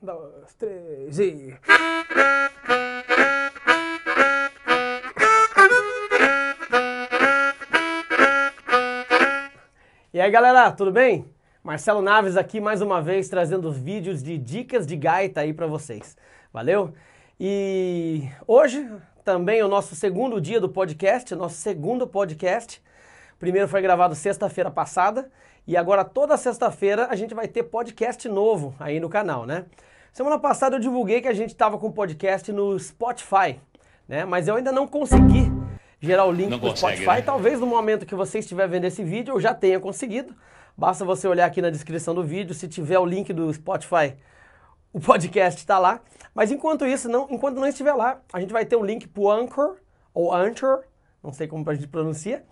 dois, três e. E aí galera, tudo bem? Marcelo Naves aqui mais uma vez trazendo vídeos de dicas de gaita aí para vocês. Valeu? E hoje também é o nosso segundo dia do podcast, nosso segundo podcast. O primeiro foi gravado sexta-feira passada e agora toda sexta-feira a gente vai ter podcast novo aí no canal, né? Semana passada eu divulguei que a gente estava com podcast no Spotify, né? Mas eu ainda não consegui gerar o link no Spotify. Né? Talvez no momento que você estiver vendo esse vídeo eu já tenha conseguido. Basta você olhar aqui na descrição do vídeo, se tiver o link do Spotify, o podcast está lá. Mas enquanto isso, não, enquanto não estiver lá, a gente vai ter um link para o Anchor, ou Anchor, não sei como a gente pronuncia,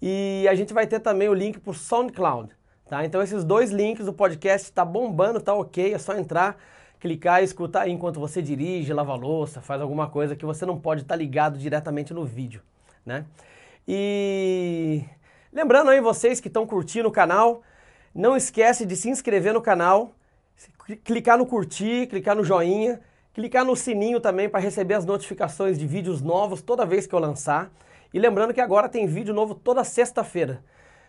e a gente vai ter também o link para o SoundCloud. Tá? Então esses dois links, o podcast está bombando, tá ok, é só entrar, clicar e escutar enquanto você dirige, lava louça, faz alguma coisa que você não pode estar tá ligado diretamente no vídeo. Né? E lembrando aí vocês que estão curtindo o canal, não esquece de se inscrever no canal, clicar no curtir, clicar no joinha, clicar no sininho também para receber as notificações de vídeos novos toda vez que eu lançar. E lembrando que agora tem vídeo novo toda sexta-feira.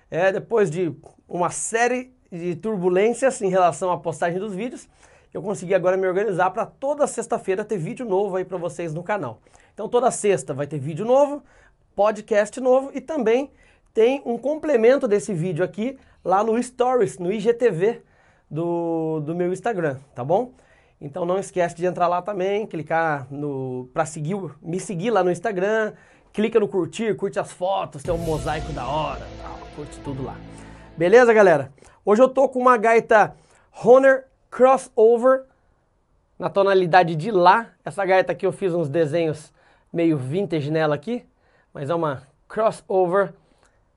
É, depois de uma série de turbulências em relação à postagem dos vídeos, eu consegui agora me organizar para toda sexta-feira ter vídeo novo aí para vocês no canal. Então toda sexta vai ter vídeo novo, podcast novo e também tem um complemento desse vídeo aqui lá no Stories, no IGTV do, do meu Instagram, tá bom? Então não esquece de entrar lá também, clicar no para seguir, me seguir lá no Instagram, clica no curtir, curte as fotos, tem um mosaico da hora, tal, curte tudo lá. Beleza, galera? Hoje eu tô com uma gaita Honor Crossover na tonalidade de Lá. Essa gaita aqui eu fiz uns desenhos meio vintage nela aqui, mas é uma crossover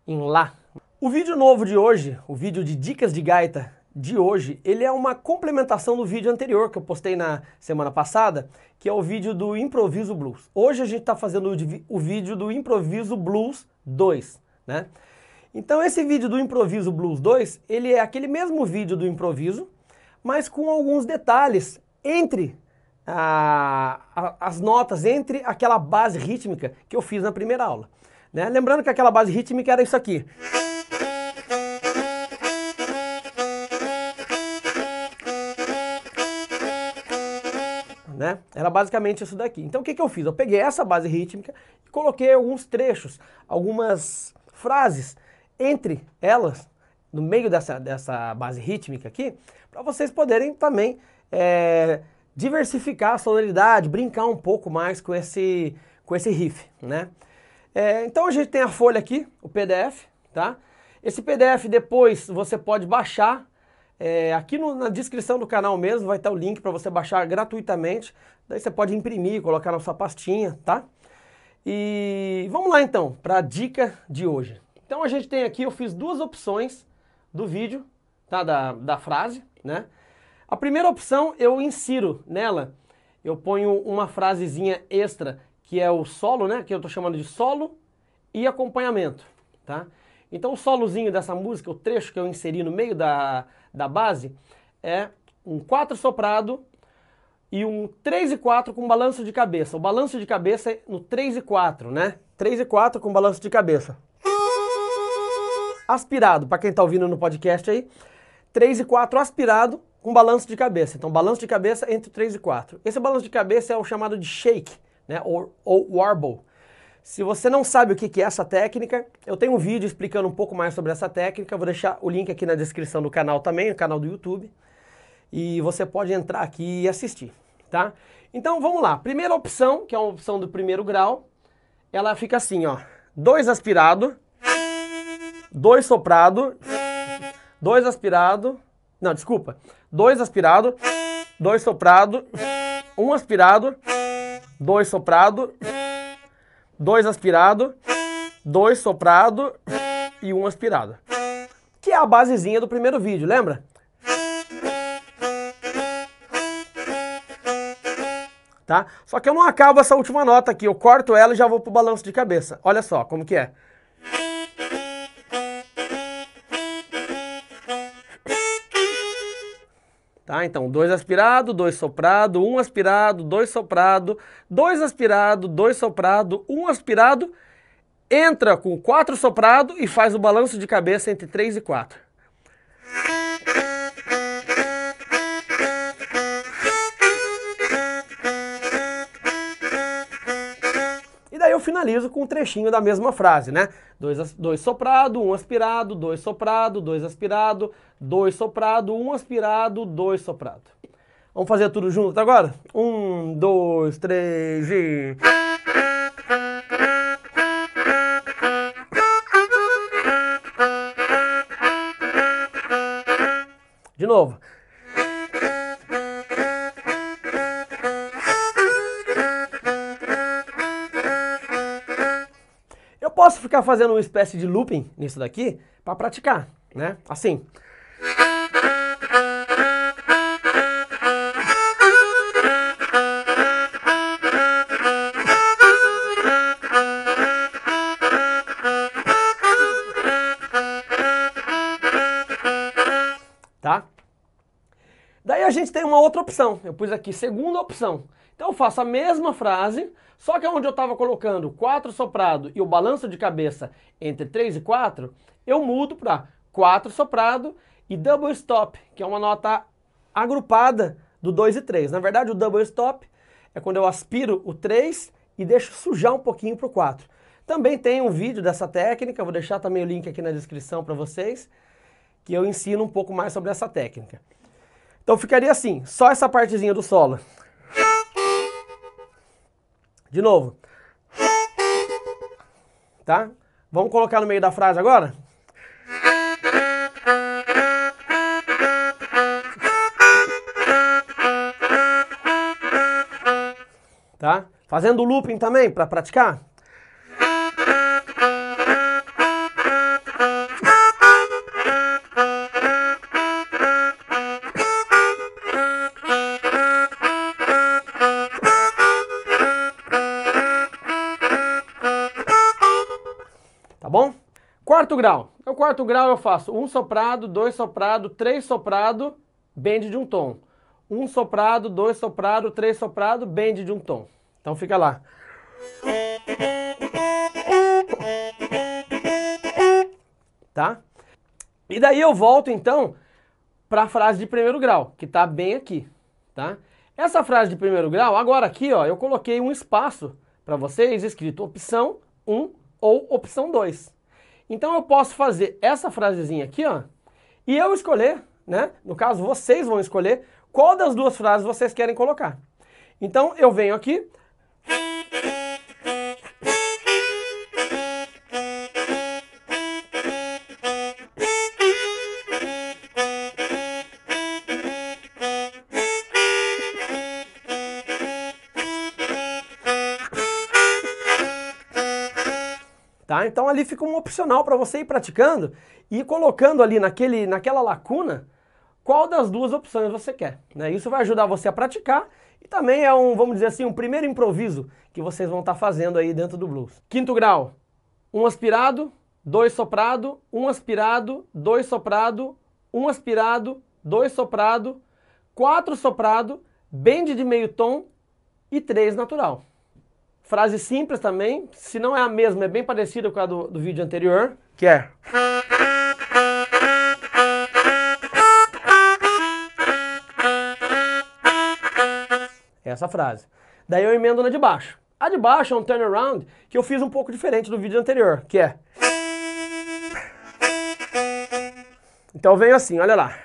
em Lá. O vídeo novo de hoje, o vídeo de dicas de gaita de hoje, ele é uma complementação do vídeo anterior que eu postei na semana passada, que é o vídeo do Improviso Blues. Hoje a gente está fazendo o, vídeo do Improviso Blues 2, né? Então esse vídeo do Improviso Blues 2, ele é aquele mesmo vídeo do improviso, mas com alguns detalhes entre a, a, as notas, entre aquela base rítmica que eu fiz na primeira aula. Né? Lembrando que aquela base rítmica era isso aqui. Né? Era basicamente isso daqui. Então o que, que eu fiz? Eu peguei essa base rítmica e coloquei alguns trechos, algumas frases entre elas, no meio dessa, dessa base rítmica aqui, para vocês poderem também é, diversificar a sonoridade, brincar um pouco mais com esse, com esse riff, né? É, então a gente tem a folha aqui, o PDF, tá? Esse PDF depois você pode baixar é, aqui no, na descrição do canal mesmo vai estar o link para você baixar gratuitamente. Daí você pode imprimir, colocar na sua pastinha, tá? E vamos lá então para a dica de hoje. Então a gente tem aqui, eu fiz duas opções do vídeo, tá? Da, da frase, né? A primeira opção eu insiro nela, eu ponho uma frasezinha extra que é o solo, né? Que eu estou chamando de solo e acompanhamento, tá? Então o solozinho dessa música, o trecho que eu inseri no meio da, da base, é um 4 soprado e um 3 e 4 com balanço de cabeça. O balanço de cabeça é no 3 e 4, né? 3 e 4 com balanço de cabeça. Aspirado, para quem está ouvindo no podcast aí, 3 e 4 aspirado com balanço de cabeça. Então, balanço de cabeça entre 3 e 4. Esse balanço de cabeça é o chamado de shake, né? Ou, ou warble. Se você não sabe o que é essa técnica, eu tenho um vídeo explicando um pouco mais sobre essa técnica. vou deixar o link aqui na descrição do canal também, no canal do YouTube. E você pode entrar aqui e assistir, tá? Então vamos lá. Primeira opção, que é uma opção do primeiro grau, ela fica assim, ó. Dois aspirado, dois soprado, dois aspirado, não, desculpa. Dois aspirado, dois soprado, um aspirado, dois soprado, dois aspirado, dois soprado e um aspirado. Que é a basezinha do primeiro vídeo, lembra? Tá? Só que eu não acabo essa última nota aqui, eu corto ela e já vou pro balanço de cabeça. Olha só como que é. Tá? Então, dois aspirado, dois soprado, um aspirado, dois soprado, dois aspirado, dois soprado, um aspirado, entra com quatro soprado e faz o balanço de cabeça entre três e quatro. Eu finalizo com um trechinho da mesma frase, né? Dois, dois soprado, um aspirado, dois soprado, dois aspirado, dois soprado, um aspirado, dois soprado. Vamos fazer tudo junto agora? Um, dois, três e... De novo. Posso ficar fazendo uma espécie de looping nisso daqui para praticar, né? Assim. Gente tem uma outra opção. Eu pus aqui segunda opção. Então eu faço a mesma frase, só que onde eu estava colocando 4 soprado e o balanço de cabeça entre 3 e 4, eu mudo para 4 soprado e double stop, que é uma nota agrupada do 2 e 3. Na verdade, o double stop é quando eu aspiro o 3 e deixo sujar um pouquinho para o 4. Também tem um vídeo dessa técnica, vou deixar também o link aqui na descrição para vocês, que eu ensino um pouco mais sobre essa técnica. Então ficaria assim, só essa partezinha do solo. De novo. Tá? Vamos colocar no meio da frase agora? Tá? Fazendo looping também para praticar? Quarto grau. No quarto grau eu faço um soprado, dois soprado, três soprado, bend de um tom. Um soprado, dois soprado, três soprado, bend de um tom. Então fica lá. Tá? E daí eu volto então para a frase de primeiro grau, que está bem aqui, tá? Essa frase de primeiro grau, agora aqui, ó, eu coloquei um espaço para vocês escrito opção 1 ou opção 2. Então eu posso fazer essa frasezinha aqui, ó, e eu escolher, né? No caso, vocês vão escolher qual das duas frases vocês querem colocar. Então eu venho aqui, Tá? Então ali fica um opcional para você ir praticando e colocando ali naquele, naquela lacuna qual das duas opções você quer. Né? Isso vai ajudar você a praticar e também é um, vamos dizer assim, um primeiro improviso que vocês vão estar tá fazendo aí dentro do blues. Quinto grau, um aspirado, dois soprado, um aspirado, dois soprado, um aspirado, dois soprado, quatro soprado, bend de meio tom e três natural. Frase simples também, se não é a mesma, é bem parecida com a do, do vídeo anterior, que é... Essa frase. Daí eu emendo na de baixo. A de baixo é um turnaround que eu fiz um pouco diferente do vídeo anterior, que é... Então eu venho assim, olha lá.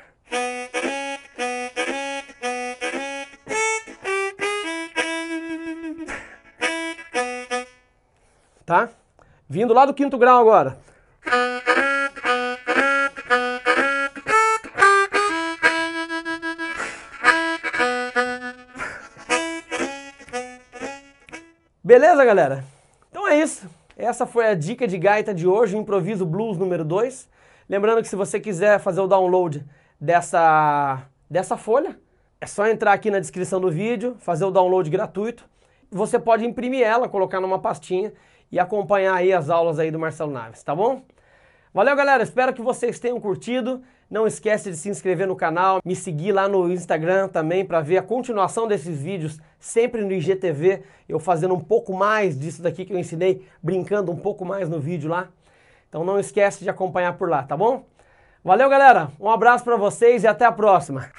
Tá? Vindo lá do quinto grau agora. Beleza, galera? Então é isso. Essa foi a dica de gaita de hoje, o Improviso Blues número 2. Lembrando que se você quiser fazer o download dessa, dessa folha, é só entrar aqui na descrição do vídeo, fazer o download gratuito. Você pode imprimir ela, colocar numa pastinha e acompanhar aí as aulas aí do Marcelo Naves, tá bom? Valeu, galera. Espero que vocês tenham curtido. Não esquece de se inscrever no canal, me seguir lá no Instagram também para ver a continuação desses vídeos, sempre no IGTV, eu fazendo um pouco mais disso daqui que eu ensinei, brincando um pouco mais no vídeo lá. Então não esquece de acompanhar por lá, tá bom? Valeu, galera. Um abraço para vocês e até a próxima.